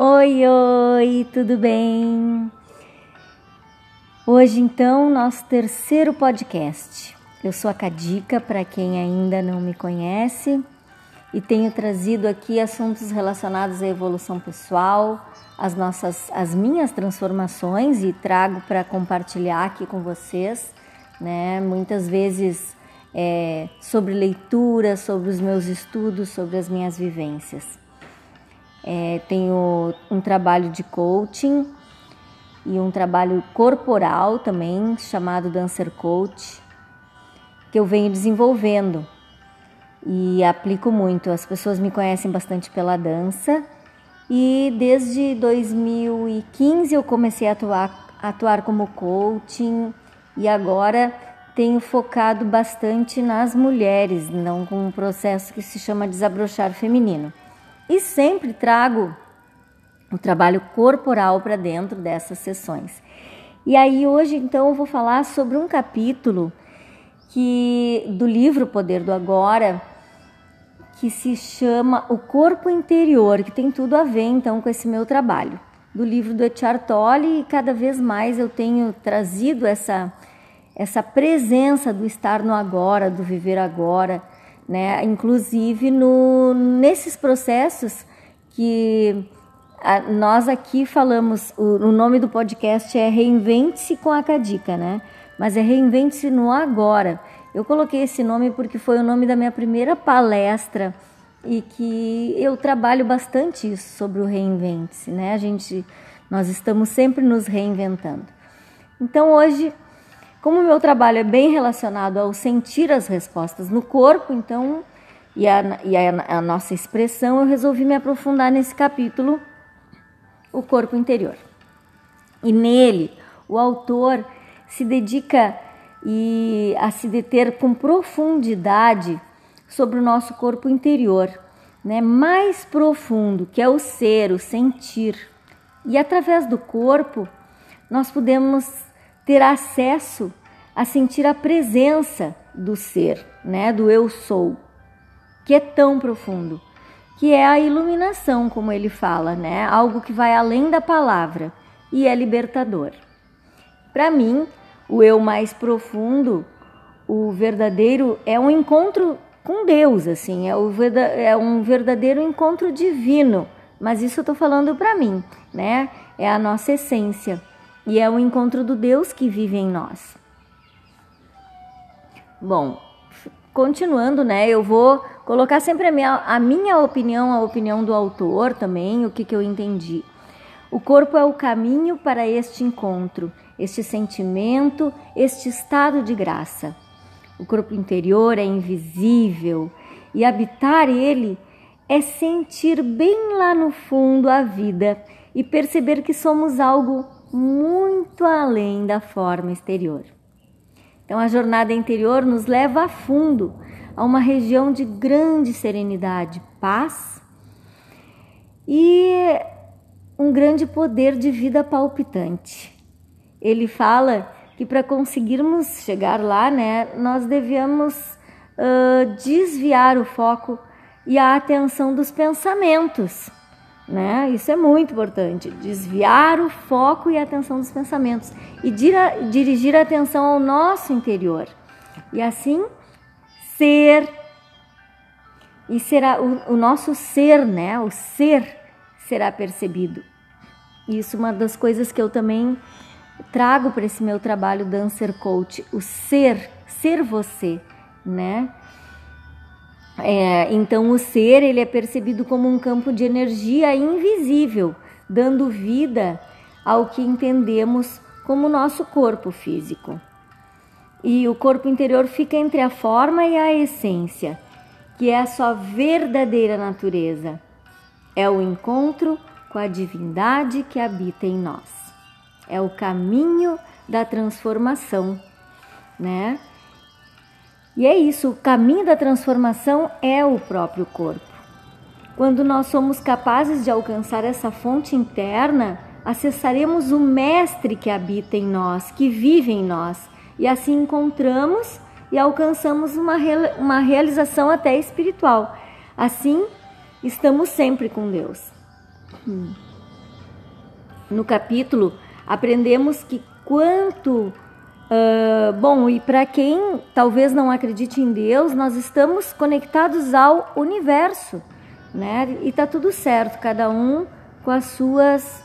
Oi, oi, tudo bem? Hoje, então, nosso terceiro podcast. Eu sou a Cadica, para quem ainda não me conhece, e tenho trazido aqui assuntos relacionados à evolução pessoal, as nossas, as minhas transformações e trago para compartilhar aqui com vocês, né? Muitas vezes é, sobre leitura, sobre os meus estudos, sobre as minhas vivências. É, tenho um trabalho de coaching e um trabalho corporal também, chamado Dancer Coach, que eu venho desenvolvendo e aplico muito. As pessoas me conhecem bastante pela dança e desde 2015 eu comecei a atuar, atuar como coaching e agora tenho focado bastante nas mulheres, não com um processo que se chama desabrochar feminino. E sempre trago o trabalho corporal para dentro dessas sessões. E aí hoje então eu vou falar sobre um capítulo que do livro Poder do Agora, que se chama O Corpo Interior, que tem tudo a ver então com esse meu trabalho. Do livro do Eckhart Tolle e cada vez mais eu tenho trazido essa essa presença do estar no agora, do viver agora, né? Inclusive no, nesses processos que a, nós aqui falamos, o, o, nome do podcast é Reinvente-se com a Cadica, né? Mas é Reinvente-se no agora. Eu coloquei esse nome porque foi o nome da minha primeira palestra e que eu trabalho bastante isso sobre o reinvente-se, né? A gente, nós estamos sempre nos reinventando. Então hoje como o meu trabalho é bem relacionado ao sentir as respostas no corpo, então, e a, e a, a nossa expressão, eu resolvi me aprofundar nesse capítulo, o corpo interior. E nele, o autor se dedica e a se deter com profundidade sobre o nosso corpo interior, né? mais profundo, que é o ser, o sentir. E através do corpo, nós podemos ter acesso a sentir a presença do ser, né, do eu sou, que é tão profundo, que é a iluminação, como ele fala, né, algo que vai além da palavra e é libertador. Para mim, o eu mais profundo, o verdadeiro é um encontro com Deus, assim, é, é um verdadeiro encontro divino. Mas isso eu estou falando para mim, né? É a nossa essência. E é o encontro do Deus que vive em nós. Bom, continuando, né? Eu vou colocar sempre a minha, a minha opinião, a opinião do autor também, o que, que eu entendi. O corpo é o caminho para este encontro, este sentimento, este estado de graça. O corpo interior é invisível e habitar ele é sentir bem lá no fundo a vida e perceber que somos algo muito além da forma exterior. Então, a jornada interior nos leva a fundo, a uma região de grande serenidade, paz e um grande poder de vida palpitante. Ele fala que para conseguirmos chegar lá, né, nós devemos uh, desviar o foco e a atenção dos pensamentos né? Isso é muito importante. Desviar o foco e a atenção dos pensamentos e dirigir a atenção ao nosso interior. E assim ser e será o, o nosso ser, né? O ser será percebido. Isso é uma das coisas que eu também trago para esse meu trabalho Dancer Coach, o ser, ser você, né? É, então o ser ele é percebido como um campo de energia invisível, dando vida ao que entendemos como nosso corpo físico. E o corpo interior fica entre a forma e a essência, que é a sua verdadeira natureza. É o encontro com a divindade que habita em nós. É o caminho da transformação, né? E é isso, o caminho da transformação é o próprio corpo. Quando nós somos capazes de alcançar essa fonte interna, acessaremos o Mestre que habita em nós, que vive em nós, e assim encontramos e alcançamos uma, uma realização até espiritual. Assim, estamos sempre com Deus. Hum. no capítulo, aprendemos que quanto Uh, bom, e para quem talvez não acredite em Deus, nós estamos conectados ao universo, né? E tá tudo certo, cada um com as suas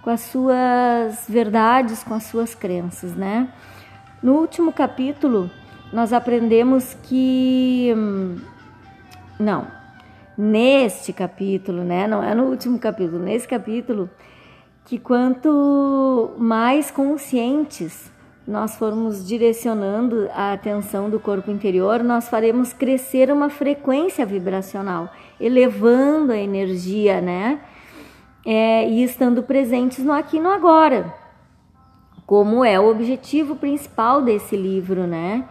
com as suas verdades, com as suas crenças, né? No último capítulo, nós aprendemos que hum, não, neste capítulo, né? Não é no último capítulo, nesse capítulo que quanto mais conscientes nós formos direcionando a atenção do corpo interior, nós faremos crescer uma frequência vibracional, elevando a energia, né? É, e estando presentes no aqui e no agora, como é o objetivo principal desse livro, né?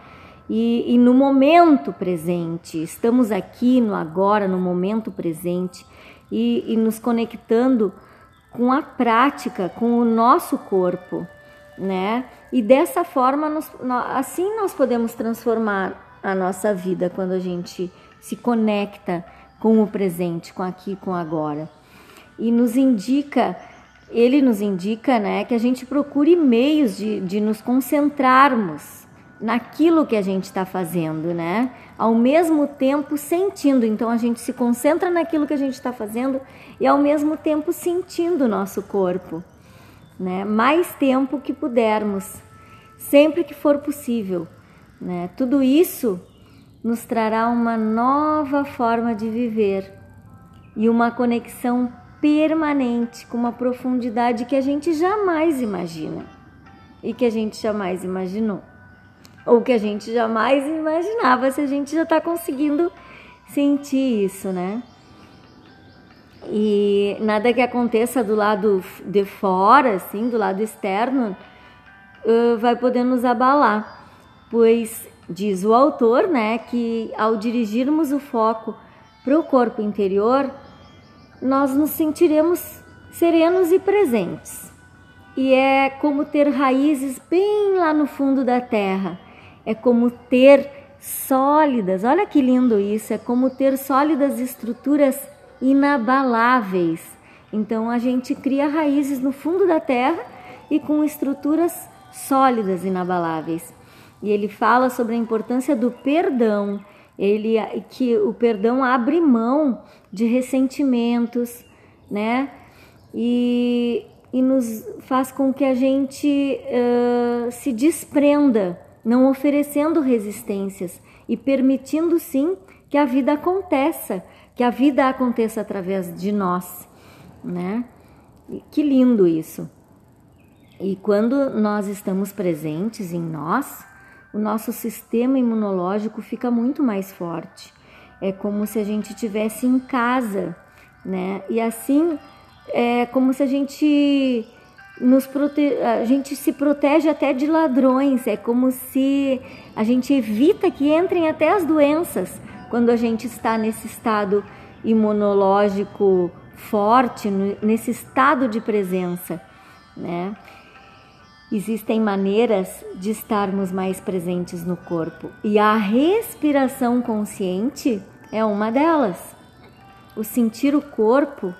E, e no momento presente, estamos aqui no agora, no momento presente, e, e nos conectando com a prática, com o nosso corpo, né? E dessa forma, nós, assim nós podemos transformar a nossa vida quando a gente se conecta com o presente, com aqui, com agora. E nos indica, ele nos indica, né, que a gente procure meios de, de nos concentrarmos naquilo que a gente está fazendo, né? Ao mesmo tempo sentindo. Então a gente se concentra naquilo que a gente está fazendo e ao mesmo tempo sentindo o nosso corpo né? mais tempo que pudermos, sempre que for possível. Né? Tudo isso nos trará uma nova forma de viver e uma conexão permanente com uma profundidade que a gente jamais imagina e que a gente jamais imaginou, ou que a gente jamais imaginava se a gente já está conseguindo sentir isso, né? E nada que aconteça do lado de fora, assim, do lado externo, vai poder nos abalar, pois diz o autor, né, que ao dirigirmos o foco para o corpo interior, nós nos sentiremos serenos e presentes. E é como ter raízes bem lá no fundo da terra. É como ter sólidas, olha que lindo isso, é como ter sólidas estruturas inabaláveis. Então a gente cria raízes no fundo da terra e com estruturas sólidas, inabaláveis. E ele fala sobre a importância do perdão, ele que o perdão abre mão de ressentimentos, né? E, e nos faz com que a gente uh, se desprenda, não oferecendo resistências e permitindo sim que a vida aconteça, que a vida aconteça através de nós, né? E que lindo isso. E quando nós estamos presentes em nós, o nosso sistema imunológico fica muito mais forte. É como se a gente tivesse em casa, né? E assim é como se a gente nos prote... a gente se protege até de ladrões, é como se a gente evita que entrem até as doenças quando a gente está nesse estado imunológico forte, nesse estado de presença, né? Existem maneiras de estarmos mais presentes no corpo e a respiração consciente é uma delas. O sentir o corpo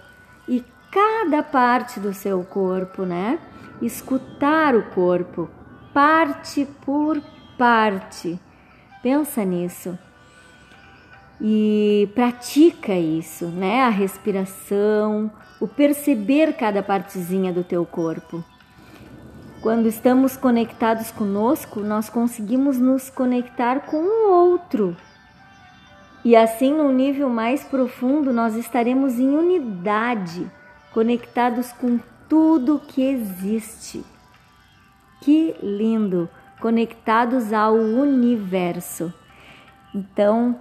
e cada parte do seu corpo, né? Escutar o corpo, parte por parte. Pensa nisso e pratica isso, né? A respiração, o perceber cada partezinha do teu corpo. Quando estamos conectados conosco, nós conseguimos nos conectar com o outro. E assim, no nível mais profundo, nós estaremos em unidade, conectados com tudo que existe. Que lindo! Conectados ao universo. Então,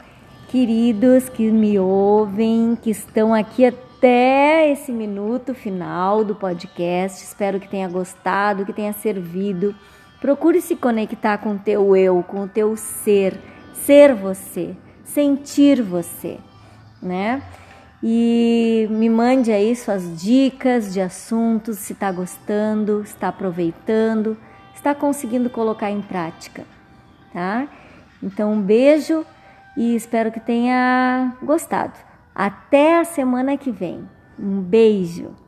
queridos que me ouvem, que estão aqui até esse minuto final do podcast. Espero que tenha gostado, que tenha servido. Procure se conectar com o teu eu, com o teu ser, ser você, sentir você, né? E me mande aí suas dicas de assuntos, se está gostando, está aproveitando, está conseguindo colocar em prática, tá? Então, um beijo e espero que tenha gostado. Até a semana que vem. Um beijo!